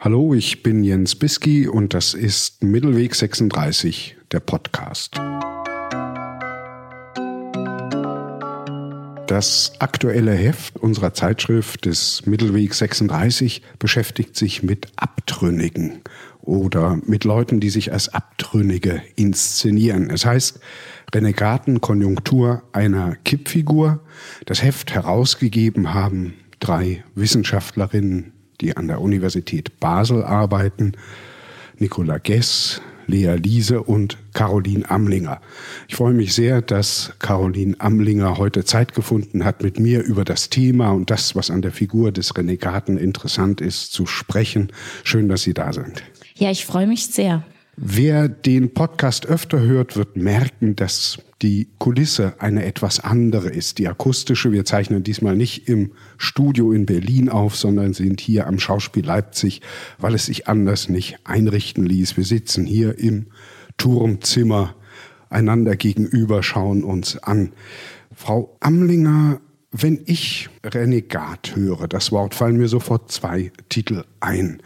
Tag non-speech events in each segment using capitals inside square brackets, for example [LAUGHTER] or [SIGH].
Hallo, ich bin Jens Biski und das ist Mittelweg 36, der Podcast. Das aktuelle Heft unserer Zeitschrift des Mittelweg 36 beschäftigt sich mit Abtrünnigen oder mit Leuten, die sich als Abtrünnige inszenieren. Es heißt Renegatenkonjunktur einer Kippfigur. Das Heft herausgegeben haben drei Wissenschaftlerinnen die an der Universität Basel arbeiten, Nicola Gess, Lea Liese und Caroline Amlinger. Ich freue mich sehr, dass Caroline Amlinger heute Zeit gefunden hat, mit mir über das Thema und das, was an der Figur des Renegaten interessant ist, zu sprechen. Schön, dass Sie da sind. Ja, ich freue mich sehr. Wer den Podcast öfter hört, wird merken, dass die Kulisse eine etwas andere ist. Die akustische, wir zeichnen diesmal nicht im Studio in Berlin auf, sondern sind hier am Schauspiel Leipzig, weil es sich anders nicht einrichten ließ. Wir sitzen hier im Turmzimmer einander gegenüber, schauen uns an. Frau Amlinger, wenn ich Renegat höre, das Wort fallen mir sofort zwei Titel ein.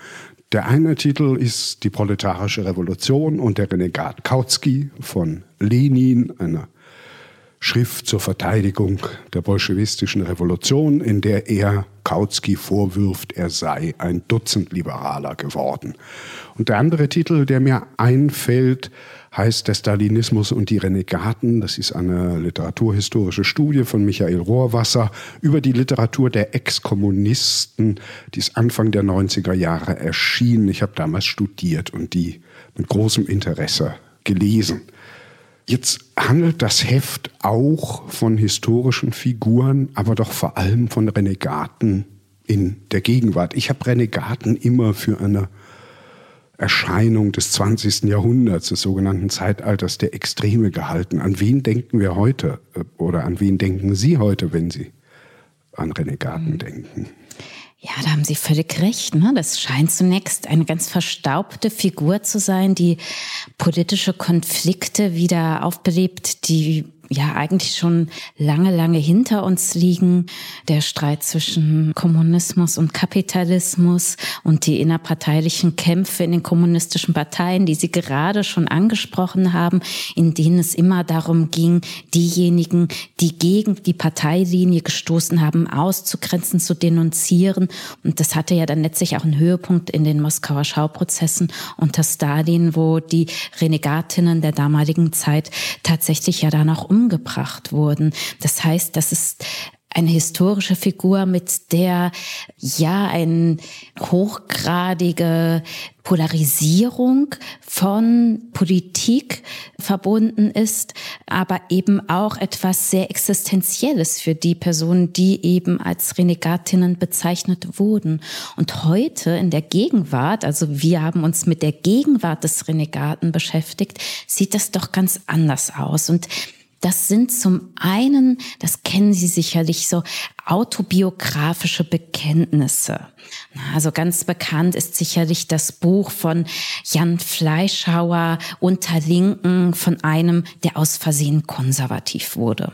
Der eine Titel ist Die proletarische Revolution und der Renegat Kautsky von Lenin, einer Schrift zur Verteidigung der bolschewistischen Revolution, in der er Kautsky vorwirft, er sei ein Dutzend Liberaler geworden. Und der andere Titel, der mir einfällt, heißt Der Stalinismus und die Renegaten. Das ist eine literaturhistorische Studie von Michael Rohrwasser über die Literatur der Ex-Kommunisten, die ist Anfang der 90er Jahre erschienen. Ich habe damals studiert und die mit großem Interesse gelesen. Jetzt handelt das Heft auch von historischen Figuren, aber doch vor allem von Renegaten in der Gegenwart. Ich habe Renegaten immer für eine Erscheinung des 20. Jahrhunderts, des sogenannten Zeitalters der Extreme gehalten. An wen denken wir heute äh, oder an wen denken Sie heute, wenn Sie an Renegaten mhm. denken? Ja, da haben Sie völlig recht. Ne? Das scheint zunächst eine ganz verstaubte Figur zu sein, die politische Konflikte wieder aufbelebt, die ja eigentlich schon lange, lange hinter uns liegen. Der Streit zwischen Kommunismus und Kapitalismus und die innerparteilichen Kämpfe in den kommunistischen Parteien, die Sie gerade schon angesprochen haben, in denen es immer darum ging, diejenigen, die gegen die Parteilinie gestoßen haben, auszugrenzen, zu denunzieren. Und das hatte ja dann letztlich auch einen Höhepunkt in den Moskauer Schauprozessen unter Stalin, wo die Renegatinnen der damaligen Zeit tatsächlich ja dann auch um umgebracht wurden. Das heißt, das ist eine historische Figur, mit der ja eine hochgradige Polarisierung von Politik verbunden ist, aber eben auch etwas sehr Existenzielles für die Personen, die eben als Renegatinnen bezeichnet wurden. Und heute in der Gegenwart, also wir haben uns mit der Gegenwart des Renegaten beschäftigt, sieht das doch ganz anders aus. Und das sind zum einen, das kennen Sie sicherlich so, autobiografische Bekenntnisse. Also ganz bekannt ist sicherlich das Buch von Jan Fleischhauer Unter Linken von einem, der aus Versehen konservativ wurde.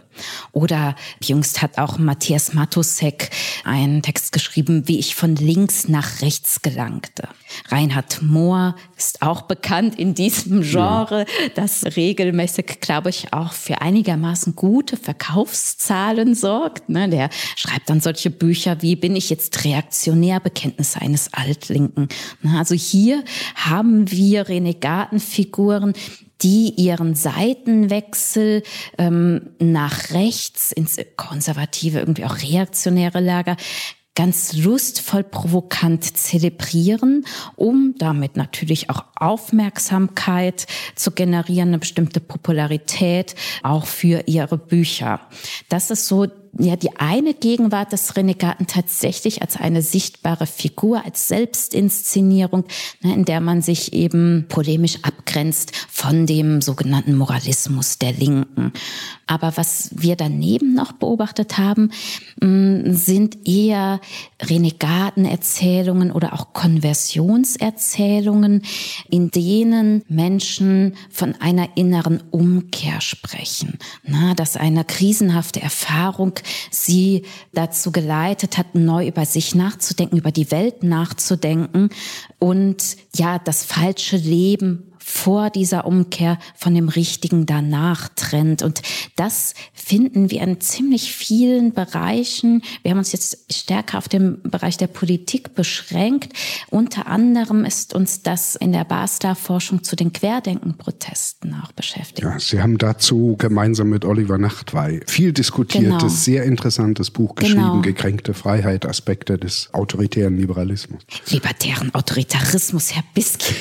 Oder jüngst hat auch Matthias Matusek einen Text geschrieben, wie ich von links nach rechts gelangte. Reinhard Mohr ist auch bekannt in diesem Genre, das regelmäßig, glaube ich, auch für einigermaßen gute Verkaufszahlen sorgt. Ne? Der schreibt dann solche Bücher wie Bin ich jetzt reaktionär? Bekenntnisse eines Altlinken. Also hier haben wir Renegatenfiguren, die ihren Seitenwechsel ähm, nach rechts ins konservative, irgendwie auch reaktionäre Lager ganz lustvoll provokant zelebrieren, um damit natürlich auch Aufmerksamkeit zu generieren, eine bestimmte Popularität auch für ihre Bücher. Das ist so ja die eine Gegenwart des Renegaten tatsächlich als eine sichtbare Figur, als Selbstinszenierung, ne, in der man sich eben polemisch abgrenzt von dem sogenannten Moralismus der Linken. Aber was wir daneben noch beobachtet haben, mm, sind eher Renegatenerzählungen oder auch Konversionserzählungen, in denen Menschen von einer inneren Umkehr sprechen. Na, dass eine krisenhafte Erfahrung sie dazu geleitet hat, neu über sich nachzudenken, über die Welt nachzudenken und ja, das falsche Leben vor dieser Umkehr von dem Richtigen danach trennt. Und das finden wir in ziemlich vielen Bereichen. Wir haben uns jetzt stärker auf den Bereich der Politik beschränkt. Unter anderem ist uns das in der Basler-Forschung zu den Querdenken-Protesten auch beschäftigt. Ja, Sie haben dazu gemeinsam mit Oliver Nachtwey viel diskutiertes, genau. sehr interessantes Buch geschrieben, genau. Gekränkte Freiheit, Aspekte des autoritären Liberalismus. Libertären Autoritarismus, Herr Biski.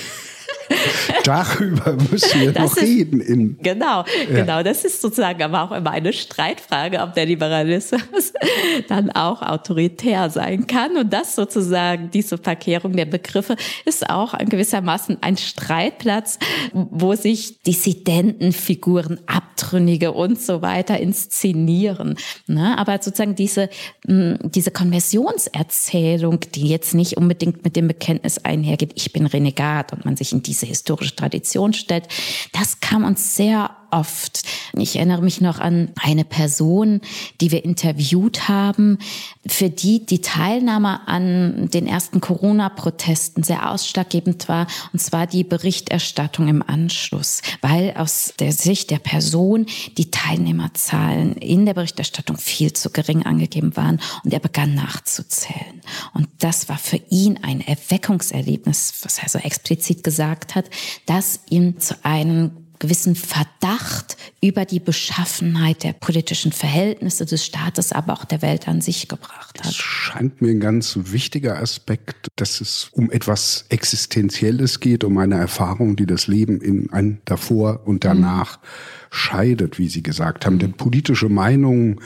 [LAUGHS] Darüber müssen wir das noch ist, reden. In, genau, ja. genau. Das ist sozusagen aber auch immer eine Streitfrage, ob der Liberalismus [LAUGHS] dann auch autoritär sein kann. Und das sozusagen, diese Verkehrung der Begriffe, ist auch gewissermaßen ein Streitplatz, wo sich Dissidentenfiguren, Abtrünnige und so weiter inszenieren. Ne? Aber sozusagen diese, diese Konversionserzählung, die jetzt nicht unbedingt mit dem Bekenntnis einhergeht, ich bin Renegat und man sich in diese historische Tradition stellt. Das kam uns sehr oft. Ich erinnere mich noch an eine Person, die wir interviewt haben, für die die Teilnahme an den ersten Corona-Protesten sehr ausschlaggebend war, und zwar die Berichterstattung im Anschluss, weil aus der Sicht der Person die Teilnehmerzahlen in der Berichterstattung viel zu gering angegeben waren und er begann nachzuzählen. Und das war für ihn ein Erweckungserlebnis, was er so explizit gesagt hat, das ihn zu einem gewissen Verdacht über die Beschaffenheit der politischen Verhältnisse des Staates, aber auch der Welt an sich gebracht hat. Das scheint mir ein ganz wichtiger Aspekt, dass es um etwas Existenzielles geht, um eine Erfahrung, die das Leben in ein davor und danach mhm. scheidet, wie Sie gesagt haben. Denn politische Meinungen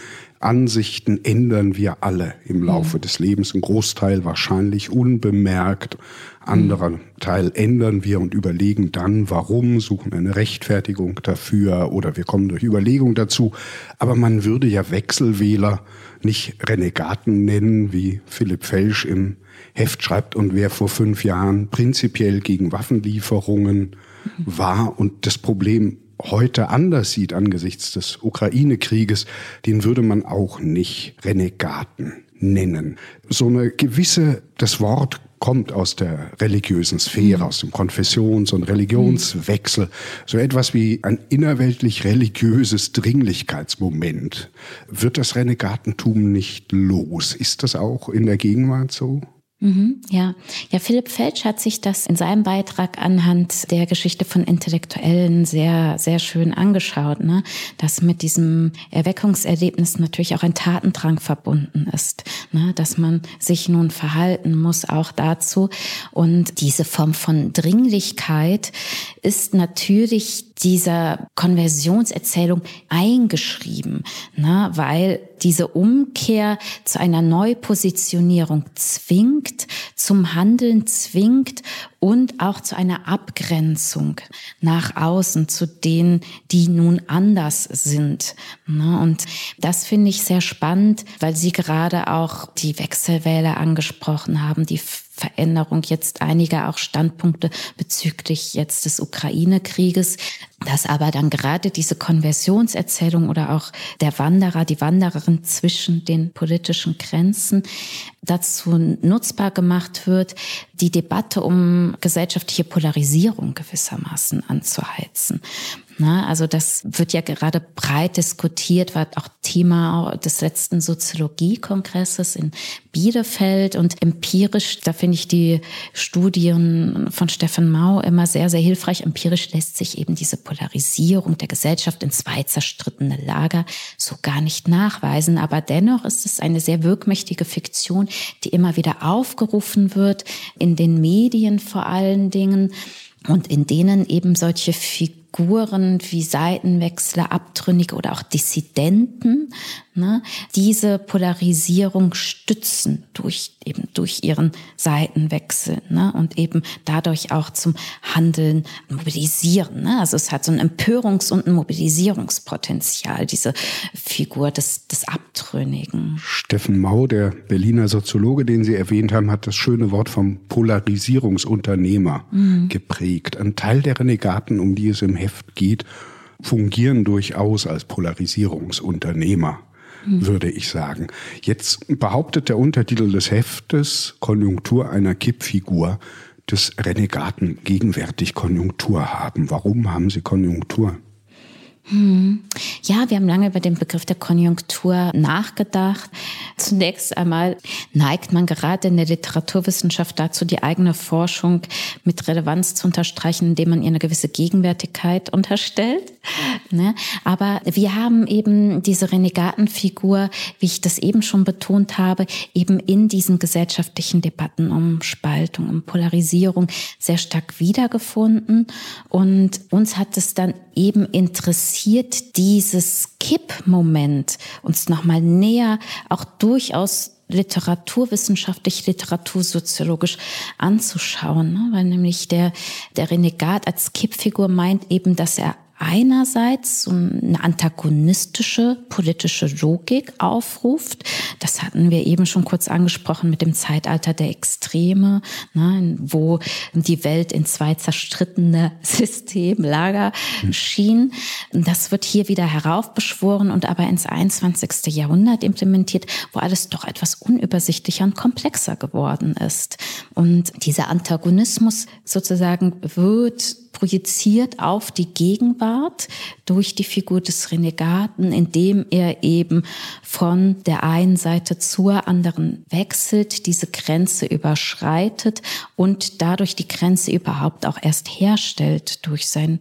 Ansichten ändern wir alle im Laufe mhm. des Lebens. Ein Großteil wahrscheinlich unbemerkt. Anderer mhm. Teil ändern wir und überlegen dann, warum, suchen eine Rechtfertigung dafür oder wir kommen durch Überlegung dazu. Aber man würde ja Wechselwähler nicht Renegaten nennen, wie Philipp Felsch im Heft schreibt und wer vor fünf Jahren prinzipiell gegen Waffenlieferungen mhm. war und das Problem heute anders sieht angesichts des Ukraine-Krieges, den würde man auch nicht Renegaten nennen. So eine gewisse, das Wort kommt aus der religiösen Sphäre, mhm. aus dem Konfessions- und Religionswechsel. So etwas wie ein innerweltlich religiöses Dringlichkeitsmoment. Wird das Renegatentum nicht los? Ist das auch in der Gegenwart so? Mhm, ja. ja, Philipp Felsch hat sich das in seinem Beitrag anhand der Geschichte von Intellektuellen sehr, sehr schön angeschaut, ne? dass mit diesem Erweckungserlebnis natürlich auch ein Tatendrang verbunden ist, ne? dass man sich nun verhalten muss auch dazu. Und diese Form von Dringlichkeit ist natürlich dieser Konversionserzählung eingeschrieben, ne, weil diese Umkehr zu einer Neupositionierung zwingt, zum Handeln zwingt und auch zu einer Abgrenzung nach außen zu denen, die nun anders sind. Ne, und das finde ich sehr spannend, weil Sie gerade auch die Wechselwähler angesprochen haben, die Veränderung jetzt einiger auch Standpunkte bezüglich jetzt des Ukraine-Krieges, dass aber dann gerade diese Konversionserzählung oder auch der Wanderer, die Wandererin zwischen den politischen Grenzen dazu nutzbar gemacht wird, die Debatte um gesellschaftliche Polarisierung gewissermaßen anzuheizen. Na, also das wird ja gerade breit diskutiert, war auch Thema des letzten Soziologiekongresses in Bielefeld und empirisch, da finde ich die Studien von Steffen Mau immer sehr, sehr hilfreich. Empirisch lässt sich eben diese Polarisierung der Gesellschaft in zwei zerstrittene Lager so gar nicht nachweisen. Aber dennoch ist es eine sehr wirkmächtige Fiktion, die immer wieder aufgerufen wird, in den Medien vor allen Dingen und in denen eben solche Figuren Figuren wie Seitenwechsler, Abtrünnige oder auch Dissidenten ne, diese Polarisierung stützen durch eben durch ihren Seitenwechsel ne, und eben dadurch auch zum Handeln mobilisieren. Ne? Also es hat so ein Empörungs- und ein Mobilisierungspotenzial, diese Figur des, des Abtrünnigen. Steffen Mau, der Berliner Soziologe, den Sie erwähnt haben, hat das schöne Wort vom Polarisierungsunternehmer mhm. geprägt. Ein Teil der Renegaten, um die es im Heft geht, fungieren durchaus als Polarisierungsunternehmer. mhm. würde ich sagen. Jetzt behauptet der Untertitel des Heftes Konjunktur einer Kippfigur des Renegaten gegenwärtig Konjunktur haben. Warum haben Sie Konjunktur? Hm. Ja, wir haben lange über den Begriff der Konjunktur nachgedacht. Zunächst einmal neigt man gerade in der Literaturwissenschaft dazu, die eigene Forschung mit Relevanz zu unterstreichen, indem man ihr eine gewisse Gegenwärtigkeit unterstellt. Ne? Aber wir haben eben diese Renegatenfigur, wie ich das eben schon betont habe, eben in diesen gesellschaftlichen Debatten um Spaltung, um Polarisierung sehr stark wiedergefunden. Und uns hat es dann eben interessiert, dieses Kippmoment uns nochmal näher auch durchaus literaturwissenschaftlich, literatursoziologisch anzuschauen, ne? weil nämlich der, der Renegat als Kippfigur meint eben, dass er einerseits so eine antagonistische politische Logik aufruft. Das hatten wir eben schon kurz angesprochen mit dem Zeitalter der Extreme, ne, wo die Welt in zwei zerstrittene [LAUGHS] Systemlager schien. Das wird hier wieder heraufbeschworen und aber ins 21. Jahrhundert implementiert, wo alles doch etwas unübersichtlicher und komplexer geworden ist. Und dieser Antagonismus sozusagen wird projiziert auf die Gegenwart durch die Figur des Renegaten, indem er eben von der einen Seite zur anderen wechselt, diese Grenze überschreitet und dadurch die Grenze überhaupt auch erst herstellt durch sein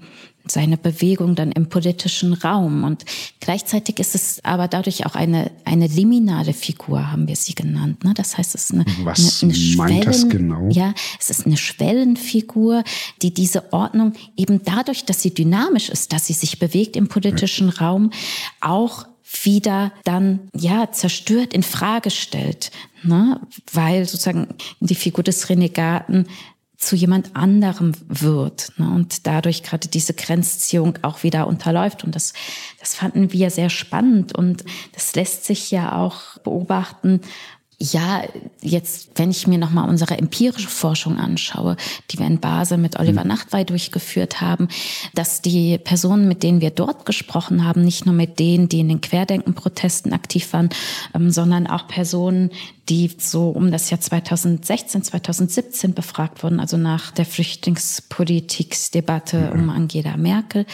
seine Bewegung dann im politischen Raum. Und gleichzeitig ist es aber dadurch auch eine, eine liminale Figur, haben wir sie genannt. Ne? Das heißt, es ist eine, Was eine, eine Schwellen, das genau? Ja, es ist eine Schwellenfigur, die diese Ordnung eben dadurch, dass sie dynamisch ist, dass sie sich bewegt im politischen ja. Raum, auch wieder dann ja zerstört in Frage stellt, ne? weil sozusagen die Figur des Renegaten zu jemand anderem wird ne, und dadurch gerade diese Grenzziehung auch wieder unterläuft. Und das, das fanden wir sehr spannend und das lässt sich ja auch beobachten, ja, jetzt, wenn ich mir nochmal unsere empirische Forschung anschaue, die wir in Basel mit Oliver mhm. Nachtwey durchgeführt haben, dass die Personen, mit denen wir dort gesprochen haben, nicht nur mit denen, die in den Querdenken-Protesten aktiv waren, ähm, sondern auch Personen, die so um das Jahr 2016, 2017 befragt wurden, also nach der Flüchtlingspolitiksdebatte mhm. um Angela Merkel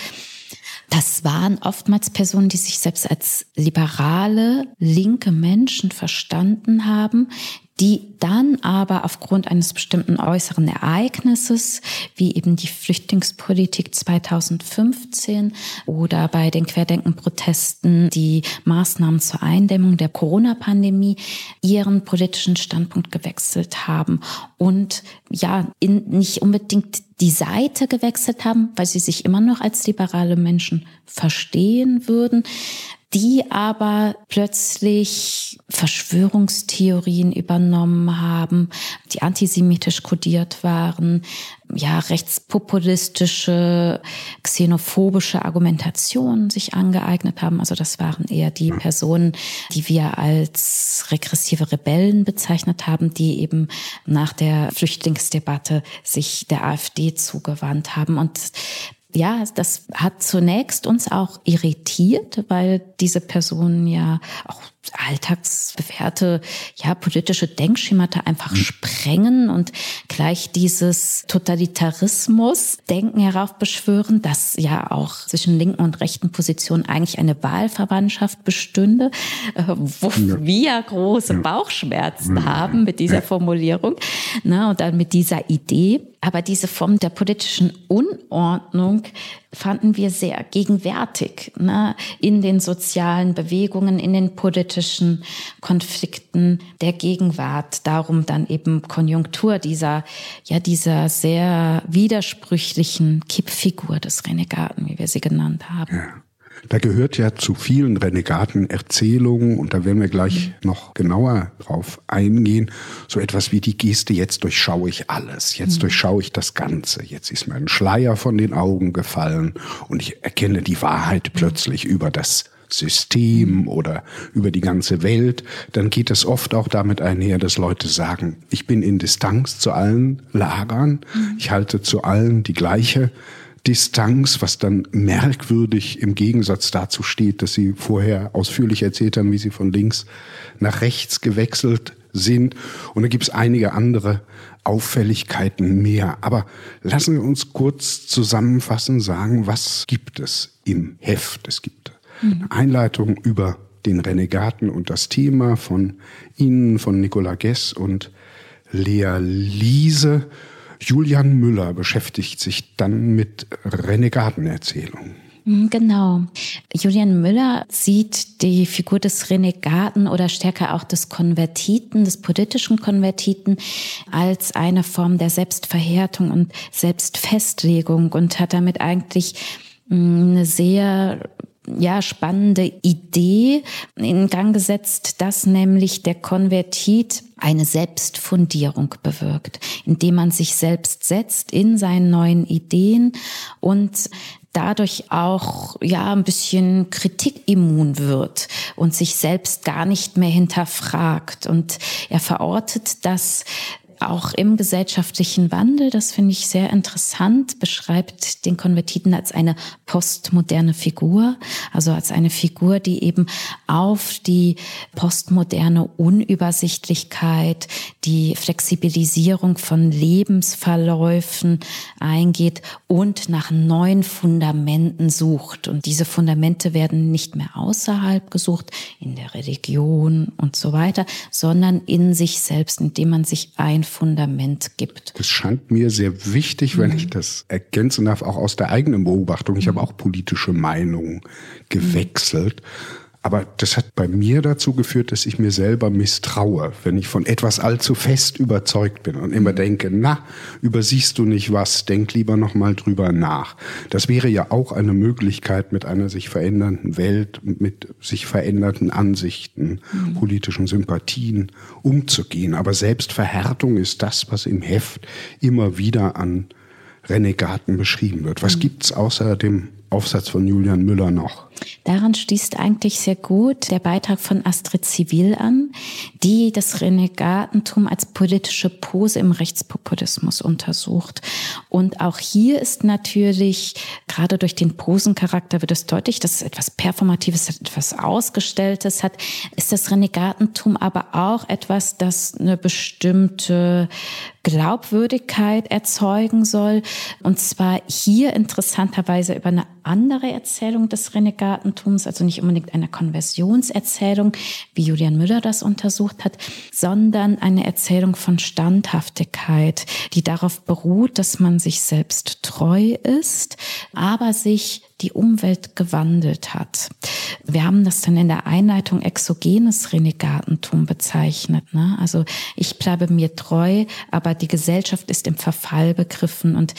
das waren oftmals Personen, die sich selbst als liberale, linke Menschen verstanden haben, die dann aber aufgrund eines bestimmten äußeren Ereignisses, wie eben die Flüchtlingspolitik 2015 oder bei den Querdenkenprotesten die Maßnahmen zur Eindämmung der Corona-Pandemie, ihren politischen Standpunkt gewechselt haben und ja, in, nicht unbedingt die Seite gewechselt haben, weil sie sich immer noch als liberale Menschen verstehen würden, die aber plötzlich Verschwörungstheorien übernommen haben, die antisemitisch kodiert waren, ja, rechtspopulistische, xenophobische Argumentationen sich angeeignet haben. Also das waren eher die Personen, die wir als regressive Rebellen bezeichnet haben, die eben nach der Flüchtlingsdebatte sich der AfD zugewandt haben. Und ja, das hat zunächst uns auch irritiert, weil diese Personen ja auch alltagsbewährte, ja, politische Denkschemata einfach mhm. sprengen und gleich dieses Totalitarismus-Denken heraufbeschwören, dass ja auch zwischen linken und rechten Positionen eigentlich eine Wahlverwandtschaft bestünde, äh, wo ja. wir große ja. Bauchschmerzen ja. haben mit dieser Formulierung, ne, und dann mit dieser Idee. Aber diese Form der politischen Unordnung fanden wir sehr gegenwärtig ne, in den sozialen Bewegungen, in den politischen Konflikten der Gegenwart. Darum dann eben Konjunktur dieser, ja, dieser sehr widersprüchlichen Kippfigur des Renegaten, wie wir sie genannt haben. Ja. Da gehört ja zu vielen Renegaten Erzählungen, und da werden wir gleich mhm. noch genauer drauf eingehen, so etwas wie die Geste, jetzt durchschaue ich alles, jetzt mhm. durchschaue ich das Ganze, jetzt ist mir ein Schleier von den Augen gefallen und ich erkenne die Wahrheit mhm. plötzlich über das System oder über die ganze Welt, dann geht es oft auch damit einher, dass Leute sagen, ich bin in Distanz zu allen Lagern, mhm. ich halte zu allen die gleiche Distanz, was dann merkwürdig im Gegensatz dazu steht, dass Sie vorher ausführlich erzählt haben, wie Sie von links nach rechts gewechselt sind. Und da gibt es einige andere Auffälligkeiten mehr. Aber lassen wir uns kurz zusammenfassen, sagen, was gibt es im Heft? Es gibt eine Einleitung über den Renegaten und das Thema von Ihnen, von Nicola Gess und Lea Liese. Julian Müller beschäftigt sich dann mit Renegatenerzählungen. Mhm, genau. Julian Müller sieht die Figur des Renegaten oder stärker auch des Konvertiten, des politischen Konvertiten, als eine Form der Selbstverhärtung und Selbstfestlegung und hat damit eigentlich mm, eine sehr ja, spannende Idee in Gang gesetzt, dass nämlich der Konvertit eine Selbstfundierung bewirkt, indem man sich selbst setzt in seinen neuen Ideen und dadurch auch ja ein bisschen kritikimmun wird und sich selbst gar nicht mehr hinterfragt. Und er verortet das auch im gesellschaftlichen Wandel, das finde ich sehr interessant, beschreibt den Konvertiten als eine postmoderne Figur, also als eine Figur, die eben auf die postmoderne Unübersichtlichkeit, die Flexibilisierung von Lebensverläufen eingeht und nach neuen Fundamenten sucht. Und diese Fundamente werden nicht mehr außerhalb gesucht, in der Religion und so weiter, sondern in sich selbst, indem man sich ein Fundament gibt. Das scheint mir sehr wichtig, wenn mhm. ich das ergänzen darf, auch aus der eigenen Beobachtung. Ich mhm. habe auch politische Meinungen gewechselt. Mhm. Aber das hat bei mir dazu geführt, dass ich mir selber misstraue, wenn ich von etwas allzu fest überzeugt bin und immer denke, na, übersiehst du nicht was, denk lieber noch mal drüber nach. Das wäre ja auch eine Möglichkeit mit einer sich verändernden Welt, mit sich verändernden Ansichten, mhm. politischen Sympathien umzugehen. Aber Selbstverhärtung ist das, was im Heft immer wieder an Renegaten beschrieben wird. Was mhm. gibt's außer dem Aufsatz von Julian Müller noch? Daran schließt eigentlich sehr gut der Beitrag von Astrid Zivil an, die das Renegatentum als politische Pose im Rechtspopulismus untersucht. Und auch hier ist natürlich, gerade durch den Posencharakter wird es deutlich, dass es etwas Performatives, etwas Ausgestelltes hat, ist das Renegatentum aber auch etwas, das eine bestimmte Glaubwürdigkeit erzeugen soll. Und zwar hier interessanterweise über eine andere Erzählung des Renegatentums, also nicht unbedingt eine Konversionserzählung, wie Julian Müller das untersucht hat, sondern eine Erzählung von Standhaftigkeit, die darauf beruht, dass man sich selbst treu ist, aber sich die Umwelt gewandelt hat. Wir haben das dann in der Einleitung exogenes Renegatentum bezeichnet. Ne? Also ich bleibe mir treu, aber die Gesellschaft ist im Verfall begriffen und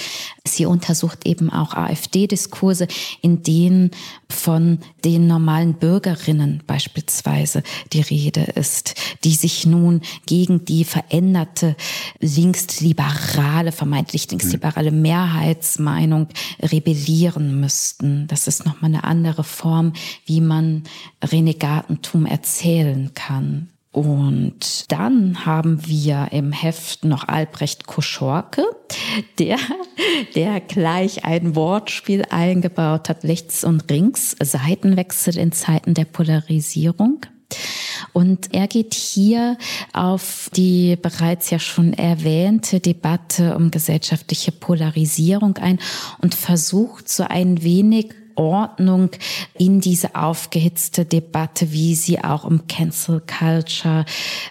sie untersucht eben auch AfD-Diskurse, in denen von den normalen Bürgerinnen beispielsweise die Rede ist, die sich nun gegen die veränderte linksliberale, vermeintlich linksliberale Mehrheitsmeinung rebellieren müssten. Das ist nochmal eine andere Form, wie man Renegatentum erzählen kann. Und dann haben wir im Heft noch Albrecht Koschorke, der, der gleich ein Wortspiel eingebaut hat, rechts und links, Seitenwechsel in Zeiten der Polarisierung. Und er geht hier auf die bereits ja schon erwähnte Debatte um gesellschaftliche Polarisierung ein und versucht so ein wenig Ordnung in diese aufgehitzte Debatte, wie sie auch um Cancel Culture,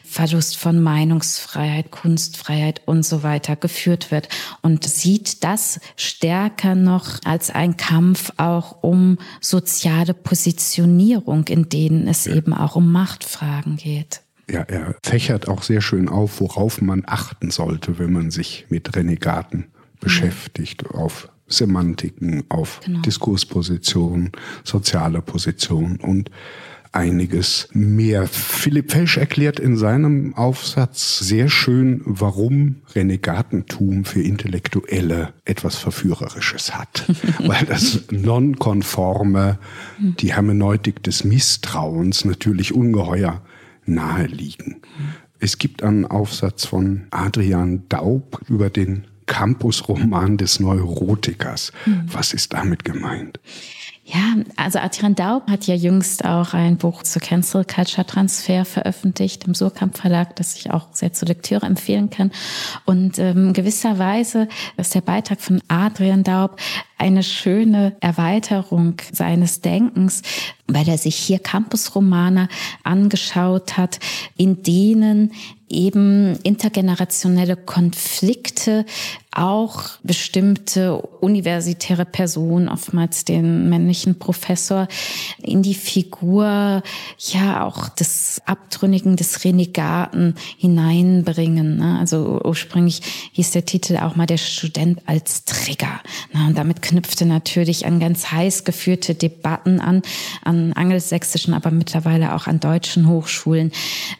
Verlust von Meinungsfreiheit, Kunstfreiheit und so weiter geführt wird und sieht das stärker noch als ein Kampf auch um soziale Positionierung, in denen es ja. eben auch um Machtfragen geht. Ja, er fächert auch sehr schön auf, worauf man achten sollte, wenn man sich mit Renegaten beschäftigt, auf Semantiken, auf genau. Diskurspositionen, soziale Positionen und einiges mehr. Philipp Felsch erklärt in seinem Aufsatz sehr schön, warum Renegatentum für Intellektuelle etwas Verführerisches hat. [LAUGHS] Weil das Nonkonforme, die Hermeneutik des Misstrauens natürlich ungeheuer nahe liegen. Es gibt einen Aufsatz von Adrian Daub über den Campusroman des Neurotikers. Mhm. Was ist damit gemeint? Ja, also Adrian Daub hat ja jüngst auch ein Buch zu Cancel Culture Transfer veröffentlicht im Surkamp Verlag, das ich auch sehr zur Lektüre empfehlen kann. Und ähm, gewisserweise ist der Beitrag von Adrian Daub eine schöne Erweiterung seines Denkens, weil er sich hier Campusromane angeschaut hat, in denen eben intergenerationelle Konflikte auch bestimmte universitäre Personen, oftmals den männlichen Professor, in die Figur ja auch des Abtrünnigen, des Renegaten hineinbringen. Ne? Also ursprünglich hieß der Titel auch mal der Student als Trigger. Ne? Und damit knüpfte natürlich an ganz heiß geführte Debatten an, an angelsächsischen, aber mittlerweile auch an deutschen Hochschulen,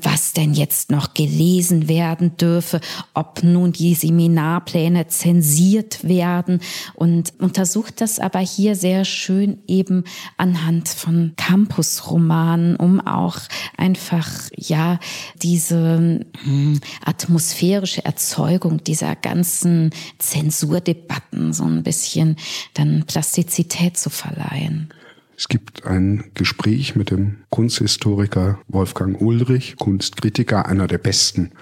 was denn jetzt noch gelesen werden dürfe, ob nun die Seminarpläne zensiert werden und untersucht das aber hier sehr schön eben anhand von Campusromanen, um auch einfach, ja, diese hm, atmosphärische Erzeugung dieser ganzen Zensurdebatten so ein bisschen dann Plastizität zu verleihen. Es gibt ein Gespräch mit dem Kunsthistoriker Wolfgang Ulrich, Kunstkritiker, einer der besten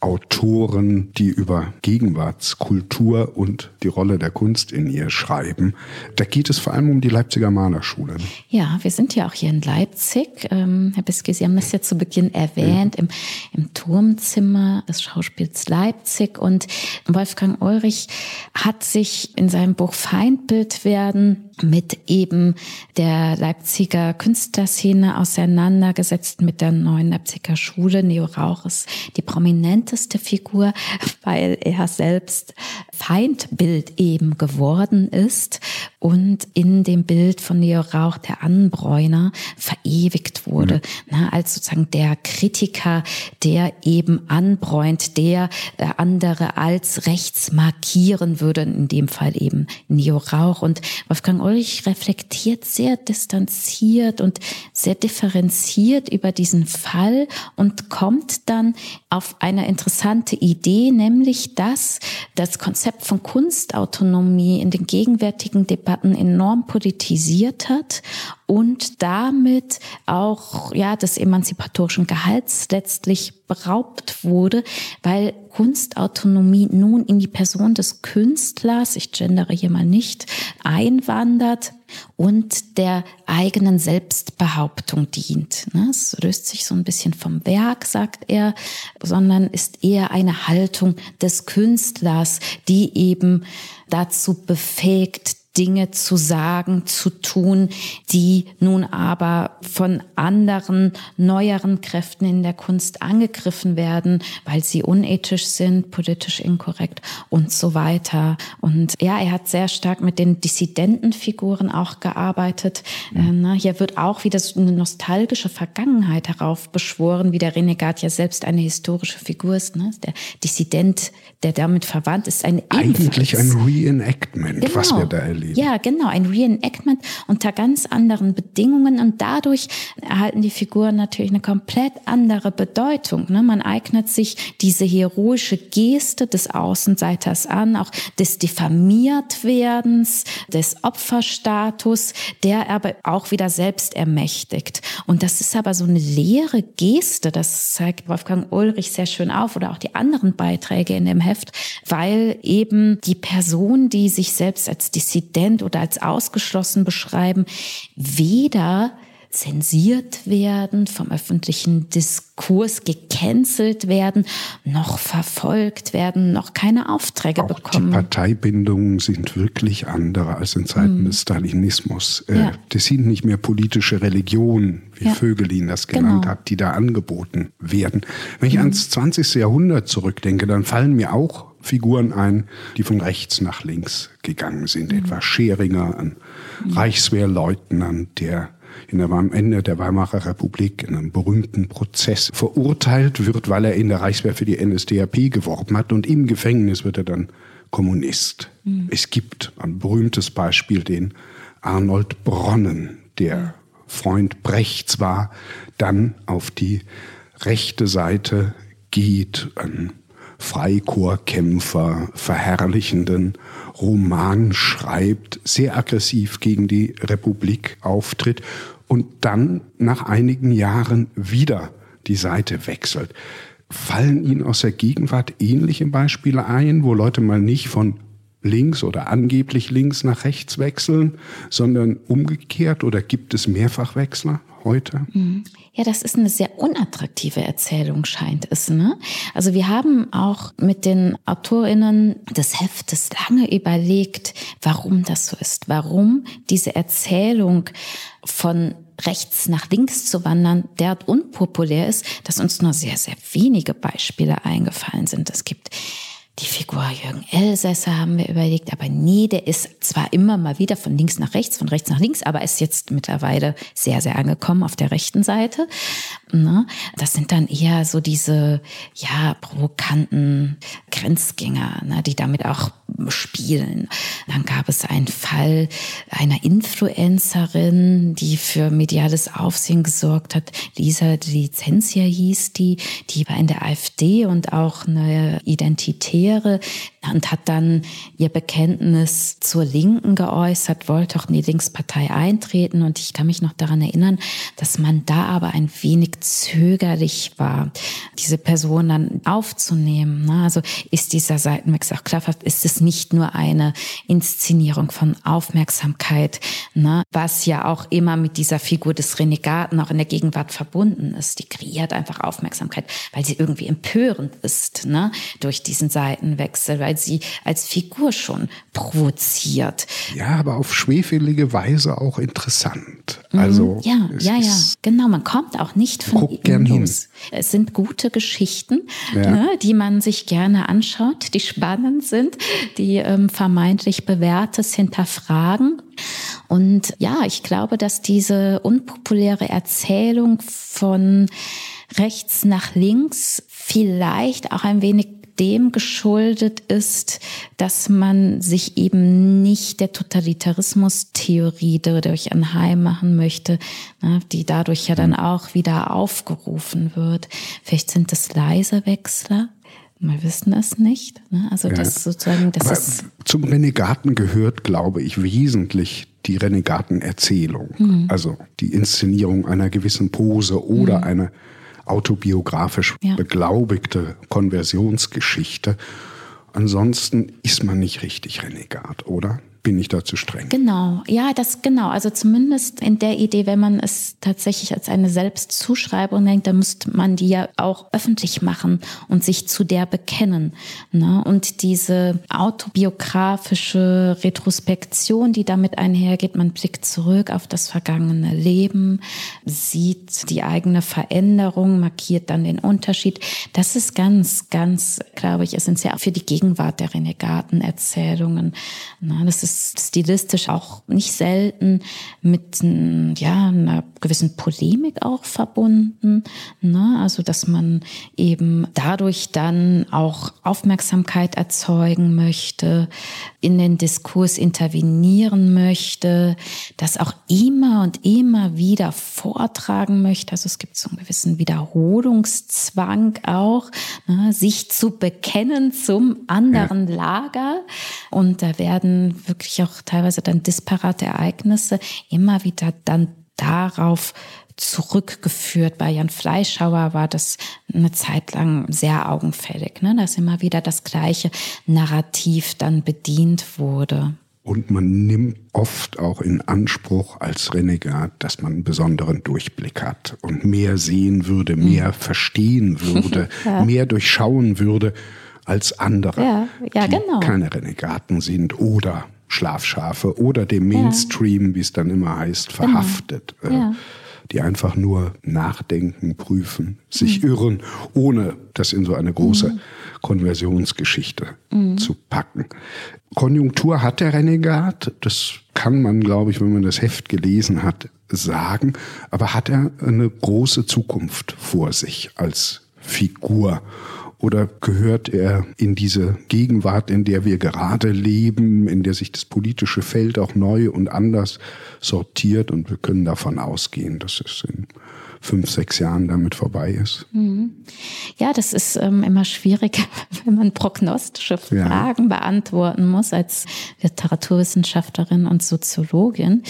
Autoren, die über Gegenwartskultur und die Rolle der Kunst in ihr schreiben. Da geht es vor allem um die Leipziger Malerschule. Ja, wir sind ja auch hier in Leipzig. Ähm, Herr Biske, Sie haben das ja zu Beginn erwähnt, ja. im, im Turmzimmer des Schauspiels Leipzig. Und Wolfgang Ulrich hat sich in seinem Buch Feindbild werden mit eben der Leipziger Künstlerszene auseinandergesetzt, mit der neuen Leipziger Schule. Neo Rauch ist die prominenteste Figur, [LAUGHS] weil er selbst Feindbild eben geworden ist und in dem Bild von Neo Rauch der Anbräuner verewigt wurde, mhm. ne, als sozusagen der Kritiker, der eben anbräunt, der äh, andere als rechts markieren würde, in dem Fall eben Neo Rauch. Und Wolfgang Ulrich reflektiert sehr distanziert und sehr differenziert über diesen Fall und kommt dann auf eine interessante Idee, nämlich dass das Konzept von Kunstautonomie in den gegenwärtigen Debatten enorm politisiert hat und damit auch ja des emanzipatorischen Gehalts letztlich beraubt wurde, weil Kunstautonomie nun in die Person des Künstlers, ich gendere hier mal nicht, einwandert und der eigenen Selbstbehauptung dient. Ne? Es löst sich so ein bisschen vom Werk, sagt er, sondern ist eher eine Haltung des Künstlers, die eben dazu befähigt, Dinge zu sagen, zu tun, die nun aber von anderen, neueren Kräften in der Kunst angegriffen werden, weil sie unethisch sind, politisch inkorrekt und so weiter. Und ja, er hat sehr stark mit den Dissidentenfiguren auch gearbeitet. Mhm. Äh, hier wird auch wieder so eine nostalgische Vergangenheit heraufbeschworen, wie der Renegat ja selbst eine historische Figur ist. Ne? Der Dissident, der damit verwandt ist, ein Eigentlich ein Reenactment, genau. was wir da erleben erleben. Ja, genau, ein Reenactment unter ganz anderen Bedingungen und dadurch erhalten die Figuren natürlich eine komplett andere Bedeutung. Ne? Man eignet sich diese heroische Geste des Außenseiters an, auch des Diffamiertwerdens, des Opferstatus, der aber auch wieder selbst ermächtigt. Und das ist aber so eine leere Geste, das zeigt Wolfgang Ulrich sehr schön auf oder auch die anderen Beiträge in dem Heft, weil eben die Person, die sich selbst als Dissident Dissident oder als ausgeschlossen beschreiben, weder zensiert werden, vom öffentlichen Diskurs gecancelt werden, noch verfolgt werden, noch keine Aufträge Auch bekommen. Die Parteibindungen sind wirklich andere als in Zeiten hm. des Stalinismus. Äh, ja. Das sind nicht mehr politische Religionen, wie ja. Vögelin das genannt genau. hat, die da angeboten werden. Wenn ich hm. ans 20. Jahrhundert zurückdenke, dann fallen mir auch Figuren ein, die von rechts nach links gegangen sind. Mhm. Etwa Scheringer, ein mhm. Reichswehrleutnant, der in der, am Ende der Weimarer Republik in einem berühmten Prozess verurteilt wird, weil er in der Reichswehr für die NSDAP geworben hat und im Gefängnis wird er dann Kommunist. Mhm. Es gibt ein berühmtes Beispiel, den Arnold Bronnen, der Freund Brechts war, dann auf die rechte Seite geht, ein Freikorpskämpfer verherrlichenden Roman schreibt, sehr aggressiv gegen die Republik auftritt und dann nach einigen Jahren wieder die Seite wechselt. Fallen Ihnen aus der Gegenwart ähnliche Beispiele ein, wo Leute mal nicht von links oder angeblich links nach rechts wechseln, sondern umgekehrt oder gibt es Mehrfachwechsler heute? Ja, das ist eine sehr unattraktive Erzählung, scheint es. Ne? Also wir haben auch mit den Autorinnen des Heftes lange überlegt, warum das so ist, warum diese Erzählung von rechts nach links zu wandern derart unpopulär ist, dass uns nur sehr, sehr wenige Beispiele eingefallen sind. Es gibt die Figur Jürgen Elsässer haben wir überlegt, aber nee, der ist zwar immer mal wieder von links nach rechts, von rechts nach links, aber ist jetzt mittlerweile sehr, sehr angekommen auf der rechten Seite. Ne? Das sind dann eher so diese, ja, provokanten Grenzgänger, ne, die damit auch spielen. Dann gab es einen Fall einer Influencerin, die für mediales Aufsehen gesorgt hat. Lisa Licentia hieß die, die war in der AfD und auch eine Identitäre und hat dann ihr Bekenntnis zur Linken geäußert, wollte auch in die Linkspartei eintreten. Und ich kann mich noch daran erinnern, dass man da aber ein wenig zögerlich war, diese Person dann aufzunehmen. Ne? Also ist dieser Seitenwechsel auch klar, ist es nicht nur eine Inszenierung von Aufmerksamkeit, ne? was ja auch immer mit dieser Figur des Renegaten auch in der Gegenwart verbunden ist. Die kreiert einfach Aufmerksamkeit, weil sie irgendwie empörend ist ne? durch diesen Seitenwechsel, weil sie als Figur schon provoziert. Ja, aber auf schwefelige Weise auch interessant. Mhm. Also ja, ja, ja, genau. Man kommt auch nicht von guck gern hin. Es sind gute Geschichten, ja. ne, die man sich gerne anschaut, die spannend sind, die ähm, vermeintlich bewährtes hinterfragen. Und ja, ich glaube, dass diese unpopuläre Erzählung von rechts nach links vielleicht auch ein wenig dem geschuldet ist, dass man sich eben nicht der Totalitarismus-Theorie dadurch anheimmachen möchte, ne, die dadurch ja dann auch wieder aufgerufen wird. Vielleicht sind es leise Wechsler. Wir wissen es nicht. Ne? Also ja. das sozusagen, das Aber ist zum Renegaten gehört, glaube ich, wesentlich die Renegatenerzählung. Mhm. Also die Inszenierung einer gewissen Pose oder mhm. eine autobiografisch ja. beglaubigte Konversionsgeschichte. Ansonsten ist man nicht richtig Renegat, oder? Bin ich da zu streng. Genau, ja, das genau. Also zumindest in der Idee, wenn man es tatsächlich als eine Selbstzuschreibung denkt, dann müsste man die ja auch öffentlich machen und sich zu der bekennen. Ne? Und diese autobiografische Retrospektion, die damit einhergeht, man blickt zurück auf das vergangene Leben, sieht die eigene Veränderung, markiert dann den Unterschied. Das ist ganz, ganz, glaube ich, essentiell für die Gegenwart der Renegatenerzählungen. Ne? Das ist ist stilistisch auch nicht selten mit ja, einer gewissen Polemik auch verbunden. Ne? Also, dass man eben dadurch dann auch Aufmerksamkeit erzeugen möchte, in den Diskurs intervenieren möchte, das auch immer und immer wieder vortragen möchte. Also es gibt so einen gewissen Wiederholungszwang auch, ne? sich zu bekennen zum anderen ja. Lager. Und da werden wirklich wirklich auch teilweise dann disparate Ereignisse immer wieder dann darauf zurückgeführt. Bei Jan Fleischhauer war das eine Zeit lang sehr augenfällig, ne? dass immer wieder das gleiche Narrativ dann bedient wurde. Und man nimmt oft auch in Anspruch als Renegat, dass man einen besonderen Durchblick hat und mehr sehen würde, mehr mhm. verstehen [LAUGHS] würde, ja. mehr durchschauen würde als andere, ja, ja, die genau. keine Renegaten sind oder Schlafschafe oder dem Mainstream, ja. wie es dann immer heißt, genau. verhaftet. Genau. Ja. Die einfach nur nachdenken, prüfen, sich mhm. irren, ohne das in so eine große mhm. Konversionsgeschichte mhm. zu packen. Konjunktur hat der Renegat, das kann man, glaube ich, wenn man das Heft gelesen hat, sagen, aber hat er eine große Zukunft vor sich als Figur? Oder gehört er in diese Gegenwart, in der wir gerade leben, in der sich das politische Feld auch neu und anders sortiert? Und wir können davon ausgehen, dass es in fünf, sechs Jahren damit vorbei ist. Mhm. Ja, das ist ähm, immer schwierig, [LAUGHS] wenn man prognostische Fragen ja. beantworten muss als Literaturwissenschaftlerin und Soziologin.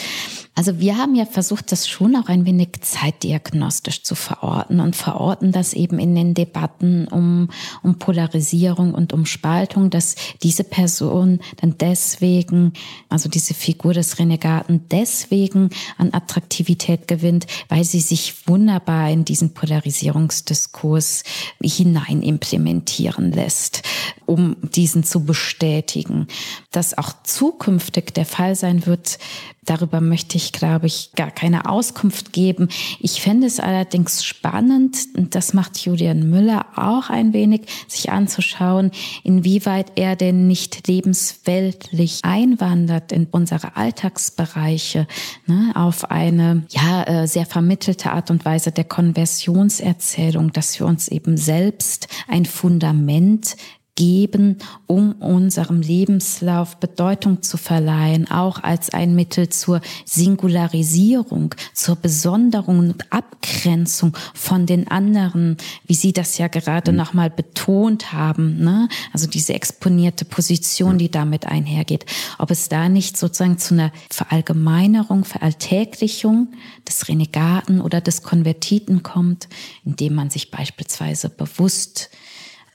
Also wir haben ja versucht, das schon auch ein wenig zeitdiagnostisch zu verorten und verorten das eben in den Debatten um, um Polarisierung und um Spaltung, dass diese Person dann deswegen, also diese Figur des Renegaten deswegen an Attraktivität gewinnt, weil sie sich wunderbar in diesen Polarisierungsdiskurs hinein implementieren lässt, um diesen zu bestätigen. Dass auch zukünftig der Fall sein wird, Darüber möchte ich, glaube ich, gar keine Auskunft geben. Ich fände es allerdings spannend, und das macht Julian Müller auch ein wenig, sich anzuschauen, inwieweit er denn nicht lebensweltlich einwandert in unsere Alltagsbereiche, ne, auf eine ja äh, sehr vermittelte Art und Weise der Konversionserzählung, dass wir uns eben selbst ein Fundament geben, um unserem Lebenslauf Bedeutung zu verleihen, auch als ein Mittel zur Singularisierung, zur Besonderung und Abgrenzung von den anderen, wie Sie das ja gerade mhm. nochmal betont haben, ne? also diese exponierte Position, die damit einhergeht, ob es da nicht sozusagen zu einer Verallgemeinerung, Veralltäglichung des Renegaten oder des Konvertiten kommt, indem man sich beispielsweise bewusst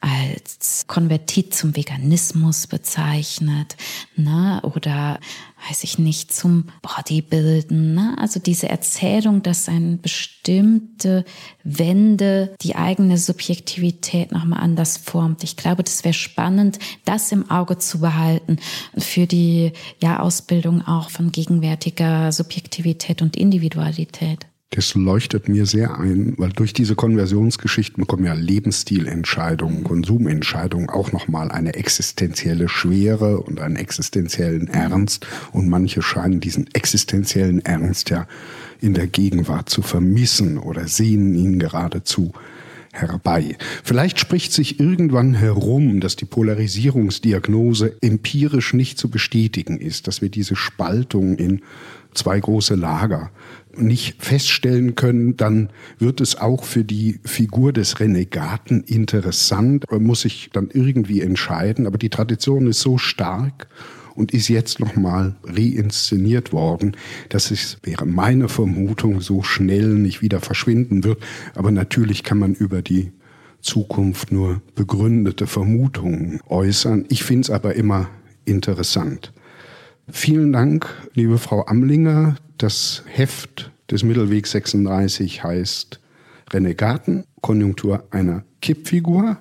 als Konvertit zum Veganismus bezeichnet, ne? oder weiß ich nicht, zum Bodybuilden. Ne? Also diese Erzählung, dass eine bestimmte Wende die eigene Subjektivität nochmal anders formt. Ich glaube, das wäre spannend, das im Auge zu behalten für die ja, Ausbildung auch von gegenwärtiger Subjektivität und Individualität. Das leuchtet mir sehr ein, weil durch diese Konversionsgeschichten bekommen ja Lebensstilentscheidungen, Konsumentscheidungen auch nochmal eine existenzielle Schwere und einen existenziellen Ernst. Und manche scheinen diesen existenziellen Ernst ja in der Gegenwart zu vermissen oder sehen ihn geradezu herbei. Vielleicht spricht sich irgendwann herum, dass die Polarisierungsdiagnose empirisch nicht zu bestätigen ist, dass wir diese Spaltung in zwei große Lager nicht feststellen können, dann wird es auch für die Figur des Renegaten interessant, Man muss sich dann irgendwie entscheiden. Aber die Tradition ist so stark und ist jetzt nochmal reinszeniert worden, dass es, wäre meine Vermutung, so schnell nicht wieder verschwinden wird. Aber natürlich kann man über die Zukunft nur begründete Vermutungen äußern. Ich finde es aber immer interessant. Vielen Dank, liebe Frau Amlinger. Das Heft des Mittelwegs 36 heißt Renegaten, Konjunktur einer Kippfigur.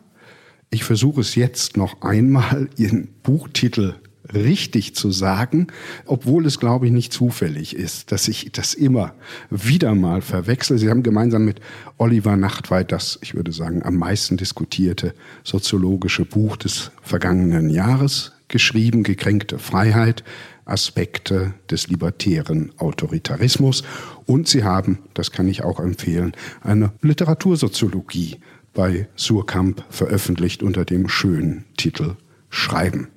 Ich versuche es jetzt noch einmal, [LAUGHS] Ihren Buchtitel richtig zu sagen, obwohl es, glaube ich, nicht zufällig ist, dass ich das immer wieder mal verwechsel. Sie haben gemeinsam mit Oliver Nachtweit das, ich würde sagen, am meisten diskutierte soziologische Buch des vergangenen Jahres geschrieben, Gekränkte Freiheit. Aspekte des libertären Autoritarismus. Und sie haben, das kann ich auch empfehlen, eine Literatursoziologie bei Surkamp veröffentlicht unter dem schönen Titel Schreiben.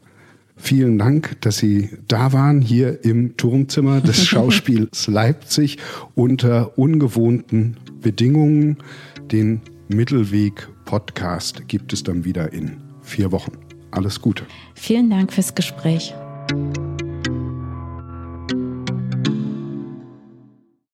Vielen Dank, dass Sie da waren, hier im Turmzimmer des [LAUGHS] Schauspiels Leipzig unter ungewohnten Bedingungen. Den Mittelweg-Podcast gibt es dann wieder in vier Wochen. Alles Gute. Vielen Dank fürs Gespräch.